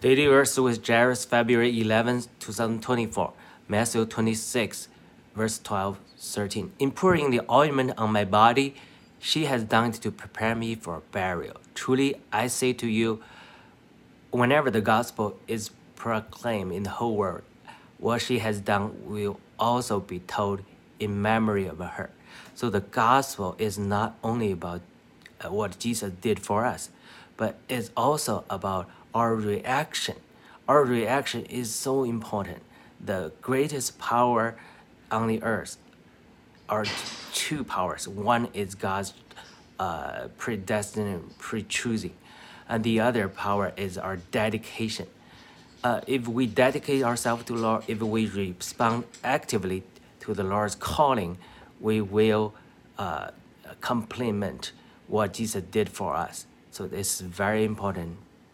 Daily verse with Jairus, February 11, 2024. Matthew 26, verse 12, 13. In pouring the ointment on my body, she has done to prepare me for burial. Truly, I say to you, whenever the gospel is proclaimed in the whole world, what she has done will also be told in memory of her. So the gospel is not only about uh, what Jesus did for us, but it's also about our reaction. Our reaction is so important. The greatest power on the earth are two powers. One is God's uh, predestined, pre-choosing, and the other power is our dedication. Uh, if we dedicate ourselves to Lord, if we respond actively to the Lord's calling, we will uh, complement what Jesus did for us. So this is very important